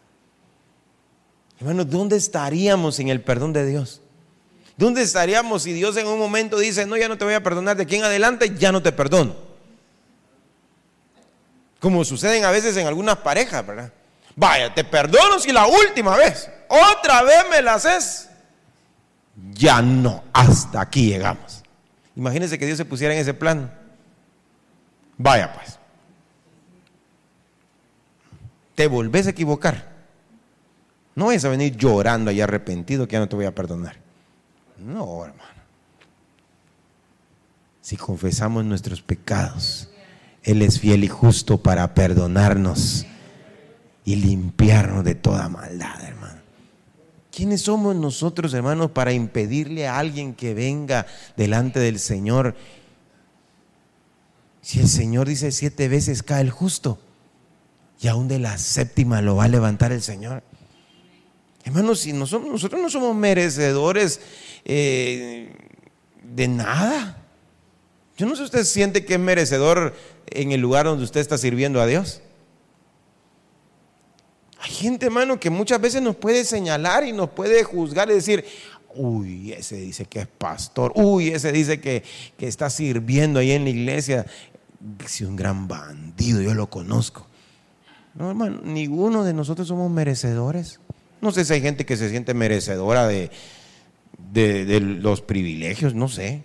Hermano, ¿dónde estaríamos sin el perdón de Dios? ¿Dónde estaríamos si Dios en un momento dice, no, ya no te voy a perdonar, de aquí en adelante ya no te perdono? Como suceden a veces en algunas parejas, ¿verdad? Vaya, te perdono si la última vez, otra vez me la haces. Ya no, hasta aquí llegamos. Imagínense que Dios se pusiera en ese plano. Vaya pues. Te volvés a equivocar. No vayas a venir llorando y arrepentido que ya no te voy a perdonar. No, hermano. Si confesamos nuestros pecados, él es fiel y justo para perdonarnos y limpiarnos de toda maldad, hermano. ¿Quiénes somos nosotros, hermanos, para impedirle a alguien que venga delante del Señor? Si el Señor dice siete veces cae el justo y aún de la séptima lo va a levantar el Señor. Hermanos, si nosotros no somos merecedores eh, de nada. No sé si usted siente que es merecedor en el lugar donde usted está sirviendo a Dios. Hay gente, hermano, que muchas veces nos puede señalar y nos puede juzgar y decir, uy, ese dice que es pastor, uy, ese dice que, que está sirviendo ahí en la iglesia. Es un gran bandido, yo lo conozco. No, hermano, ninguno de nosotros somos merecedores. No sé si hay gente que se siente merecedora de, de, los privilegios, no sé.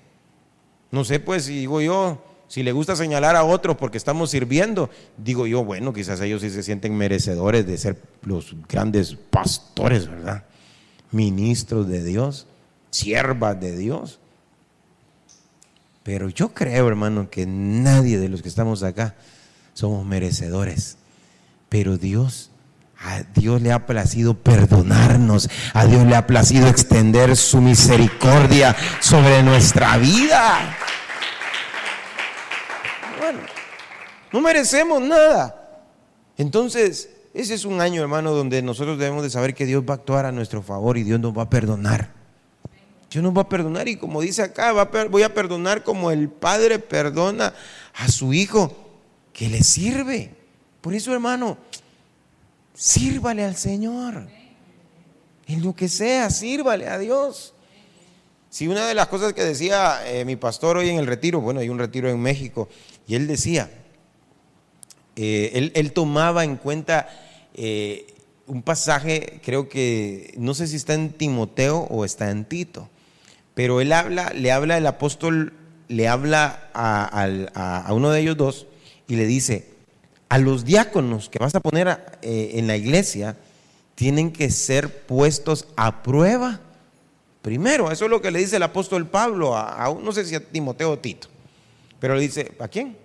No sé, pues, si digo yo, si le gusta señalar a otros porque estamos sirviendo, digo yo, bueno, quizás ellos sí se sienten merecedores de ser los grandes pastores, ¿verdad? Ministros de Dios, siervas de Dios. Pero yo creo, hermano, que nadie de los que estamos acá somos merecedores. Pero Dios a Dios le ha placido perdonarnos, a Dios le ha placido extender su misericordia sobre nuestra vida. No merecemos nada. Entonces, ese es un año, hermano, donde nosotros debemos de saber que Dios va a actuar a nuestro favor y Dios nos va a perdonar. Dios nos va a perdonar y como dice acá, voy a perdonar como el Padre perdona a su Hijo que le sirve. Por eso, hermano, Sírvale al Señor. En lo que sea, sírvale a Dios. Si una de las cosas que decía eh, mi pastor hoy en el retiro, bueno, hay un retiro en México, y él decía, eh, él, tomaba en cuenta eh, un pasaje, creo que, no sé si está en Timoteo o está en Tito, pero él habla, le habla el apóstol, le habla a uno de ellos dos y le dice, a los diáconos que vas a poner eh, en la iglesia tienen que ser puestos a prueba. Primero, eso es lo que le dice el apóstol Pablo a, no sé si a Timoteo o Tito, pero le dice, ¿a quién?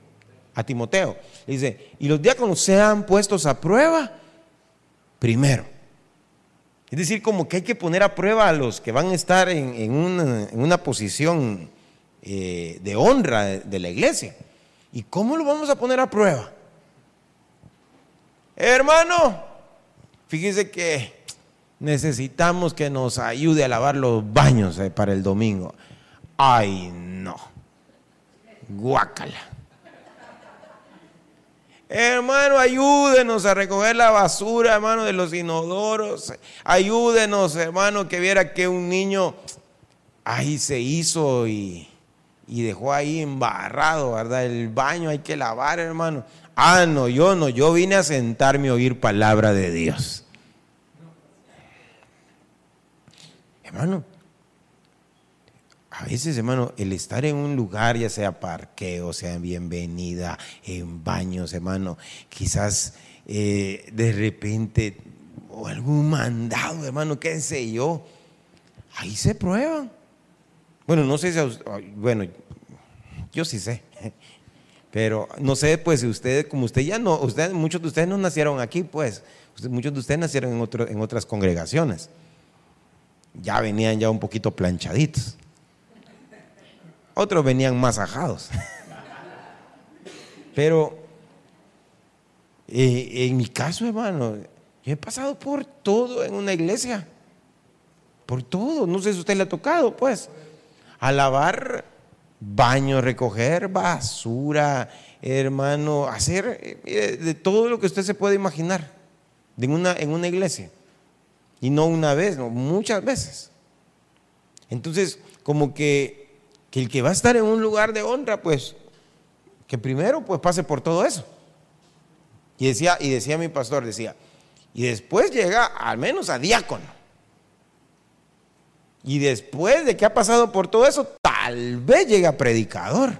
A Timoteo. Le dice, y los diáconos sean puestos a prueba primero. Es decir, como que hay que poner a prueba a los que van a estar en, una, posición eh, de honra de la iglesia. ¿Y cómo lo vamos a poner a prueba? Hermano, fíjese que necesitamos que nos ayude a lavar los baños eh, para el domingo. Ay, no. Guácala. Hermano, ayúdenos a recoger la basura, hermano, de los inodoros. Ayúdenos, hermano, que viera que un niño ahí se hizo y, y dejó ahí embarrado, ¿verdad? El baño hay que lavar, hermano. Ah, no, yo no, yo vine a sentarme a oír palabra de Dios. Hermano, a veces, hermano, el estar en un lugar, ya sea parqueo, sea bienvenida, en baños, hermano, quizás eh, de repente, o algún mandado, hermano, qué sé yo, ahí se prueban. Bueno, no sé si, bueno, yo sí sé. Pero no sé, pues si usted, como usted ya no, usted, muchos de ustedes no nacieron aquí, pues, muchos de ustedes nacieron en otras congregaciones. Ya venían ya un poquito planchaditos. Otros venían masajados. Pero eh, en mi caso, hermano, yo he pasado por todo en una iglesia. Por todo. No sé si usted le ha tocado, pues. A lavar baño, recoger basura, hermano, hacer eh, de todo lo que usted se puede imaginar en una, en una iglesia. Y no una vez, muchas veces. Entonces, como que, que el que va a estar en un lugar de honra, pues, que primero pues pase por todo eso. Y decía, y decía mi pastor, decía, y después llega al menos a diácono. Y después de que ha pasado por todo eso, tal vez llega predicador.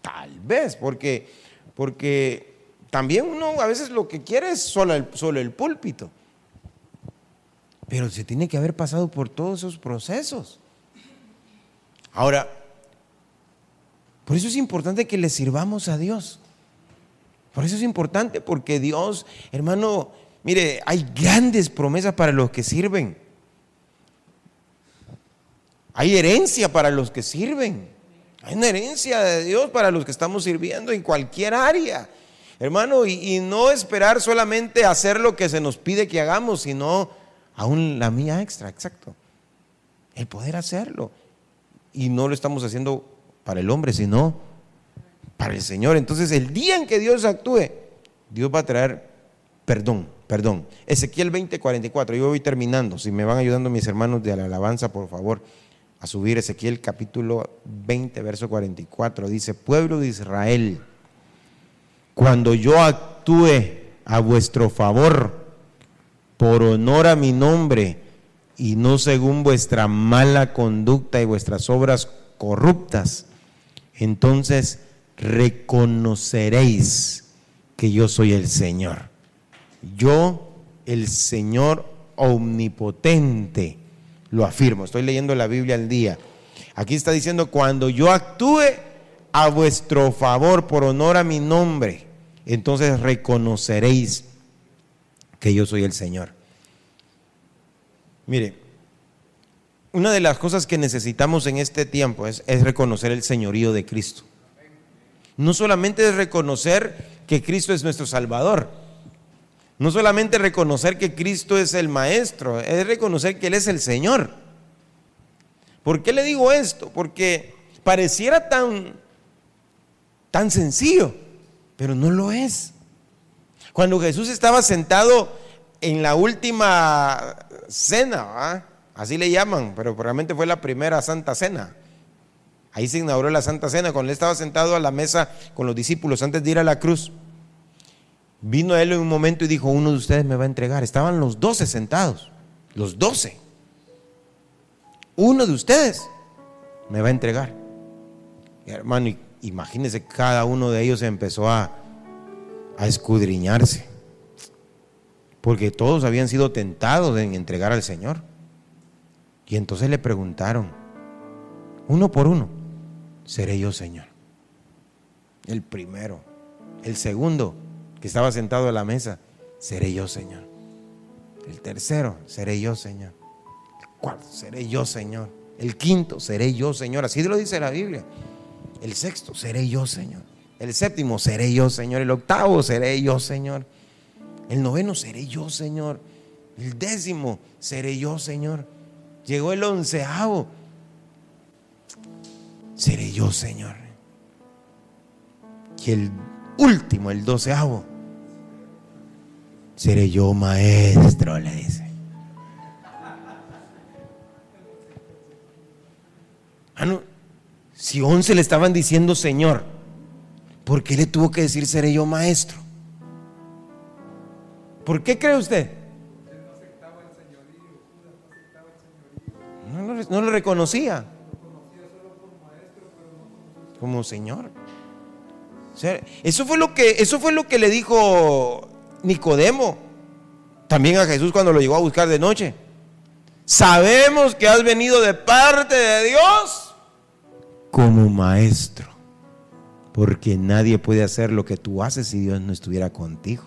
Tal vez, porque, porque también uno a veces lo que quiere es solo el, solo el púlpito. Pero se tiene que haber pasado por todos esos procesos. Ahora, por eso es importante que le sirvamos a Dios. Por eso es importante, porque Dios, hermano, mire, hay grandes promesas para los que sirven. Hay herencia para los que sirven. Hay una herencia de Dios para los que estamos sirviendo en cualquier área. Hermano, y, no esperar solamente hacer lo que se nos pide que hagamos, sino aún la mía extra, exacto. El poder hacerlo. Y no lo estamos haciendo para el hombre, sino para el Señor. Entonces, el día en que Dios actúe, Dios va a traer perdón, perdón. Ezequiel 20, 44. Yo voy terminando. Si me van ayudando mis hermanos de la alabanza, por favor a subir Ezequiel capítulo 20, verso 44. Dice, pueblo de Israel, cuando yo actúe a vuestro favor, por honor a mi nombre y no según vuestra mala conducta y vuestras obras corruptas, entonces reconoceréis que yo soy el Señor. Yo, el Señor omnipotente, lo afirmo. Estoy leyendo la Biblia al día. Aquí está diciendo, cuando yo actúe a vuestro favor por honor a mi nombre, entonces reconoceréis que yo soy el Señor. Mire, una de las cosas que necesitamos en este tiempo es, reconocer el señorío de Cristo. No solamente es reconocer que Cristo es nuestro Salvador, no solamente reconocer que Cristo es el Maestro, es reconocer que Él es el Señor. ¿Por qué le digo esto? Porque pareciera tan, tan sencillo, pero no lo es. Cuando Jesús estaba sentado en la última cena, así le llaman, pero realmente fue la primera Santa Cena. Ahí se inauguró la Santa Cena, cuando él estaba sentado a la mesa con los discípulos antes de ir a la cruz. Vino él en un momento y dijo, uno de ustedes me va a entregar. Estaban los doce sentados, los doce. Uno de ustedes me va a entregar. hermano, imagínense, cada uno de ellos empezó a escudriñarse porque todos habían sido tentados en entregar al Señor. Y entonces le preguntaron, uno por uno, seré yo Señor. El primero, el segundo, que estaba sentado a la mesa, seré yo Señor. El tercero, seré yo Señor. El cuarto, seré yo Señor. El quinto, seré yo Señor. Así lo dice la Biblia. El sexto, seré yo Señor. El séptimo, seré yo Señor. El octavo, seré yo Señor. El noveno seré yo, Señor. El décimo seré yo, Señor. Llegó el onceavo. Seré yo, Señor. Y el último, el doceavo. Seré yo, maestro, le dice. Ah, no. Si once le estaban diciendo Señor, ¿por qué le tuvo que decir seré yo maestro? ¿Por qué cree usted? No lo, reconocía. Como Señor. eso fue lo que, eso fue lo que le dijo Nicodemo. También a Jesús cuando lo llegó a buscar de noche. Sabemos que has venido de parte de Dios como maestro. Porque nadie puede hacer lo que tú haces si Dios no estuviera contigo.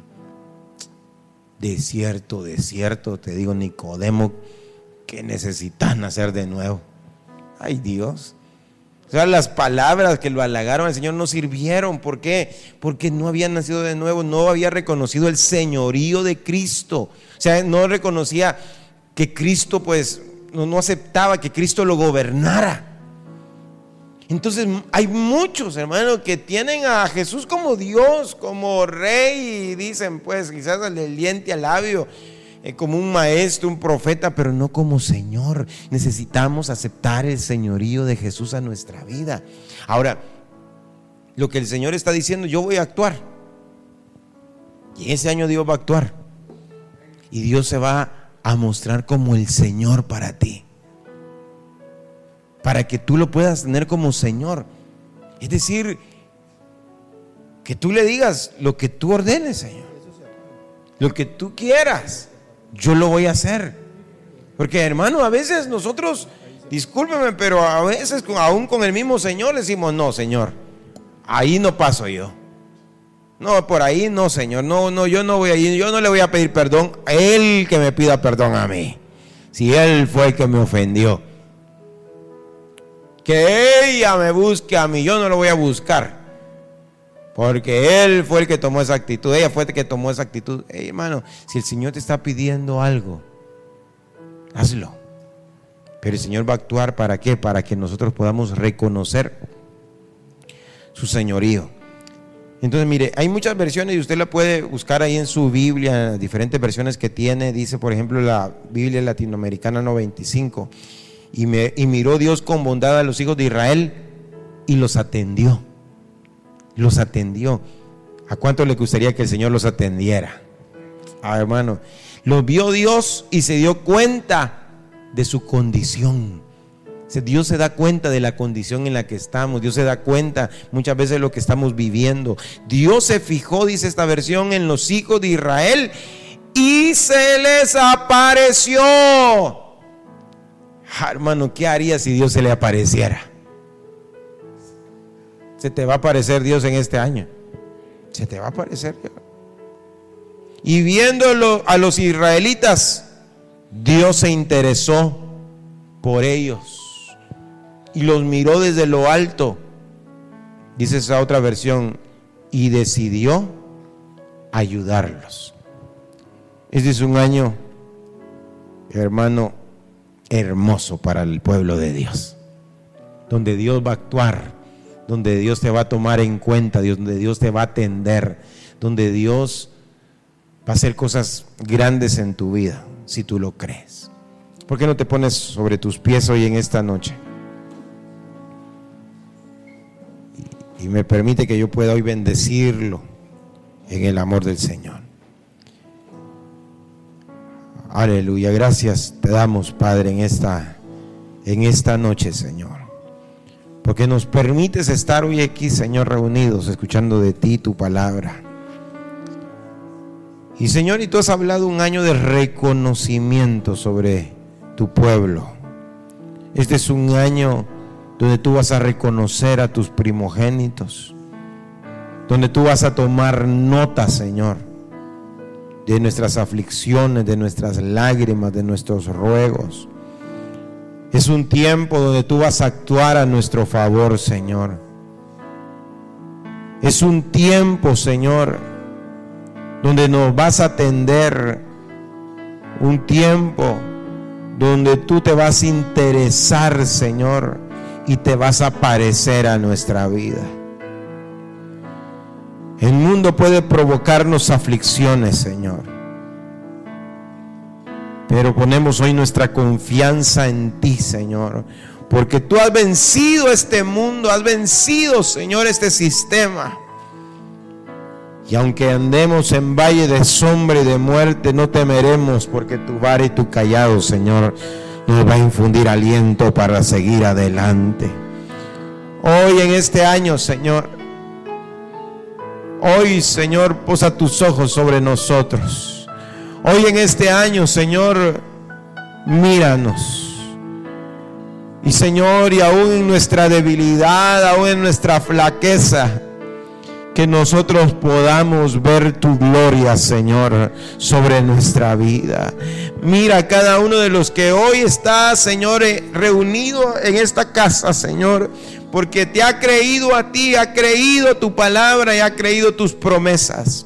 De cierto, de cierto, te digo, Nicodemo, que necesitas nacer de nuevo. Ay Dios. O sea, las palabras que lo halagaron al Señor no sirvieron. ¿Por qué? Porque no había nacido de nuevo, no había reconocido el señorío de Cristo. O sea, no reconocía que Cristo, pues, no, no aceptaba que Cristo lo gobernara. Entonces hay muchos hermanos que tienen a Jesús como Dios, como rey, y dicen pues quizás al diente al labio, eh, como un maestro, un profeta, pero no como Señor. Necesitamos aceptar el señorío de Jesús a nuestra vida. Ahora, lo que el Señor está diciendo, yo voy a actuar. Y ese año Dios va a actuar. Y Dios se va a mostrar como el Señor para ti para que tú lo puedas tener como Señor. Es decir, que tú le digas lo que tú ordenes, Señor. Lo que tú quieras, yo lo voy a hacer. Porque hermano, a veces nosotros, discúlpeme, pero a veces aún con el mismo Señor decimos, no, Señor, ahí no paso yo. No, por ahí no, Señor. No, no, yo no voy a yo no le voy a pedir perdón a Él que me pida perdón a mí. Si Él fue el que me ofendió que ella me busque a mí, yo no lo voy a buscar. Porque él fue el que tomó esa actitud, ella fue el que tomó esa actitud. hermano, si el Señor te está pidiendo algo, hazlo. Pero el Señor va a actuar para qué? Para que nosotros podamos reconocer su señorío. Entonces, mire, hay muchas versiones y usted la puede buscar ahí en su Biblia, diferentes versiones que tiene. Dice, por ejemplo, la Biblia latinoamericana 95 y, miró Dios con bondad a los hijos de Israel y los atendió. Los atendió. ¿A cuánto le gustaría que el Señor los atendiera? Ah, hermano, Lo vio Dios y se dio cuenta de su condición. Dios se da cuenta de la condición en la que estamos. Dios se da cuenta muchas veces de lo que estamos viviendo. Dios se fijó, dice esta versión, en los hijos de Israel y se les apareció. Ah, hermano, ¿qué haría si Dios se le apareciera? Se te va a aparecer Dios en este año. Se te va a aparecer Y viéndolo a los israelitas, Dios se interesó por ellos y los miró desde lo alto. Dice esa otra versión, y decidió ayudarlos. Este es un año, hermano, hermoso para el pueblo de Dios, donde Dios va a actuar, donde Dios te va a tomar en cuenta, donde Dios te va a atender, donde Dios va a hacer cosas grandes en tu vida, si tú lo crees. ¿Por qué no te pones sobre tus pies hoy en esta noche? Y me permite que yo pueda hoy bendecirlo en el amor del Señor. Aleluya, gracias te damos, Padre, en esta en esta noche, Señor. Porque nos permites estar hoy aquí, Señor, reunidos, escuchando de ti tu palabra. Y Señor, y tú has hablado un año de reconocimiento sobre tu pueblo. Este es un año donde tú vas a reconocer a tus primogénitos, donde tú vas a tomar nota, Señor de nuestras aflicciones, de nuestras lágrimas, de nuestros ruegos. Es un tiempo donde tú vas a actuar a nuestro favor, Señor. Es un tiempo, Señor, donde nos vas a atender. Un tiempo donde tú te vas a interesar, Señor, y te vas a parecer a nuestra vida. El mundo puede provocarnos aflicciones, Señor. Pero ponemos hoy nuestra confianza en ti, Señor. Porque tú has vencido este mundo, has vencido, Señor, este sistema. Y aunque andemos en valle de sombra y de muerte, no temeremos porque tu bar y tu callado, Señor, nos va a infundir aliento para seguir adelante. Hoy en este año, Señor, Hoy, Señor, posa tus ojos sobre nosotros. Hoy en este año, Señor, míranos. Y Señor, y aún en nuestra debilidad, aún en nuestra flaqueza, que nosotros podamos ver tu gloria, Señor, sobre nuestra vida. Mira cada uno de los que hoy está, Señor, eh, reunido en esta casa, Señor porque te ha creído a ti, ha creído tu palabra y ha creído tus promesas.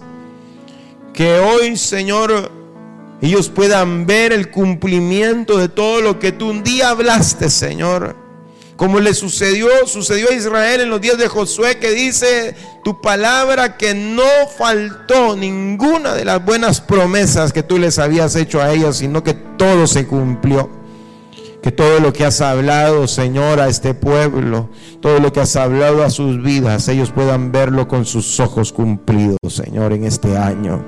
Que hoy, Señor, ellos puedan ver el cumplimiento de todo lo que tú un día hablaste, Señor. Como le sucedió, sucedió a Israel en los días de Josué, que dice tu palabra que no faltó ninguna de las buenas promesas que tú les habías hecho a ellos, sino que todo se cumplió. Que todo lo que has hablado, Señor, a este pueblo, todo lo que has hablado a sus vidas, ellos puedan verlo con sus ojos cumplidos, Señor, en este año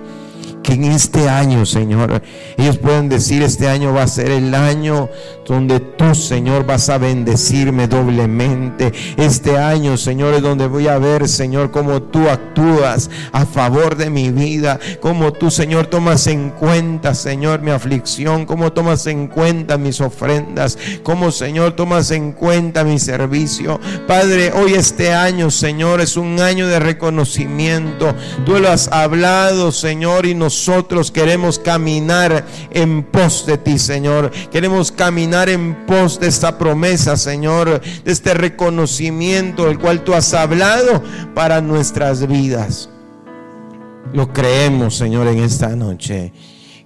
que en este año, Señor, ellos pueden decir, este año va a ser el año donde tú, Señor, vas a bendecirme doblemente. Este año, Señor, es donde voy a ver, Señor, cómo tú actúas a favor de mi vida, cómo tú, Señor, tomas en cuenta, Señor, mi aflicción, cómo tomas en cuenta mis ofrendas, cómo, Señor, tomas en cuenta mi servicio. Padre, hoy este año, Señor, es un año de reconocimiento. Tú lo has hablado, Señor, y nos nosotros queremos caminar en pos de ti, Señor. Queremos caminar en pos de esta promesa, Señor, de este reconocimiento del cual tú has hablado para nuestras vidas. Lo creemos, Señor, en esta noche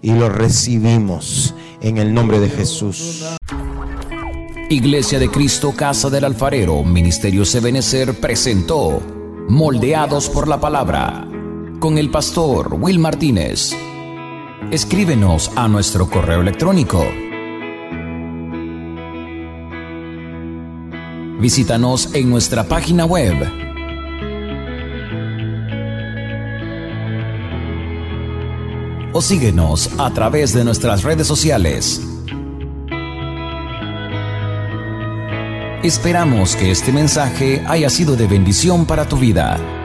y lo recibimos en el nombre de Jesús. Iglesia de Cristo, Casa del Alfarero, Ministerio Sebenecer presentó Moldeados por la Palabra con el pastor Will Martínez. Escríbenos a nuestro correo electrónico. Visítanos en nuestra página web o síguenos a través de nuestras redes sociales. Esperamos que este mensaje haya sido de bendición para tu vida.